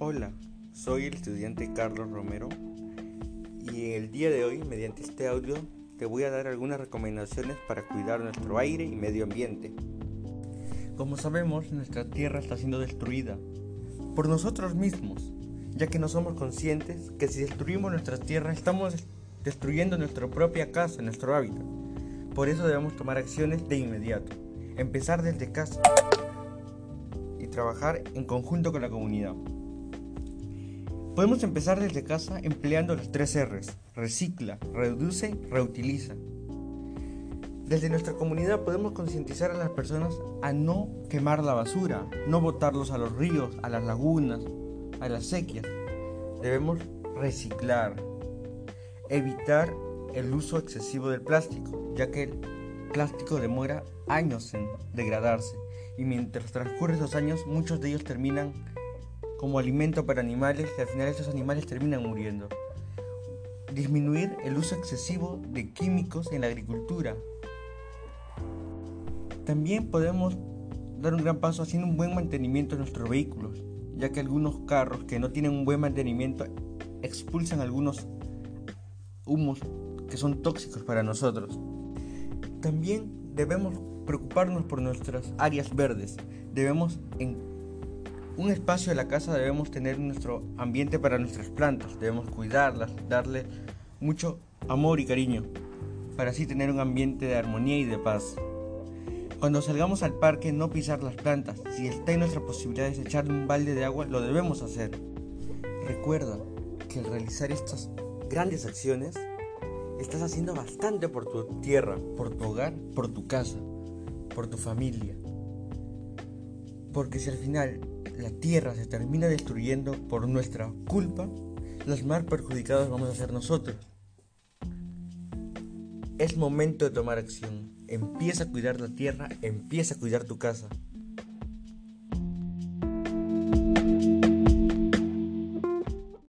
Hola, soy el estudiante Carlos Romero y el día de hoy, mediante este audio, te voy a dar algunas recomendaciones para cuidar nuestro aire y medio ambiente. Como sabemos, nuestra tierra está siendo destruida por nosotros mismos, ya que no somos conscientes que si destruimos nuestra tierra estamos destruyendo nuestra propia casa, nuestro hábitat. Por eso debemos tomar acciones de inmediato, empezar desde casa y trabajar en conjunto con la comunidad. Podemos empezar desde casa empleando los tres R's, recicla, reduce, reutiliza. Desde nuestra comunidad podemos concientizar a las personas a no quemar la basura, no botarlos a los ríos, a las lagunas, a las sequias. Debemos reciclar, evitar el uso excesivo del plástico, ya que el plástico demora años en degradarse y mientras transcurren los años muchos de ellos terminan como alimento para animales y al final esos animales terminan muriendo. Disminuir el uso excesivo de químicos en la agricultura. También podemos dar un gran paso haciendo un buen mantenimiento de nuestros vehículos, ya que algunos carros que no tienen un buen mantenimiento expulsan algunos humos que son tóxicos para nosotros. También debemos preocuparnos por nuestras áreas verdes. Debemos un espacio de la casa debemos tener nuestro ambiente para nuestras plantas, debemos cuidarlas, darle mucho amor y cariño, para así tener un ambiente de armonía y de paz. Cuando salgamos al parque no pisar las plantas, si está en nuestra posibilidad de echarle un balde de agua, lo debemos hacer. Recuerda que al realizar estas grandes acciones, estás haciendo bastante por tu tierra, por tu hogar, por tu casa, por tu familia. Porque si al final la tierra se termina destruyendo por nuestra culpa, los más perjudicados vamos a ser nosotros. Es momento de tomar acción. Empieza a cuidar la tierra, empieza a cuidar tu casa.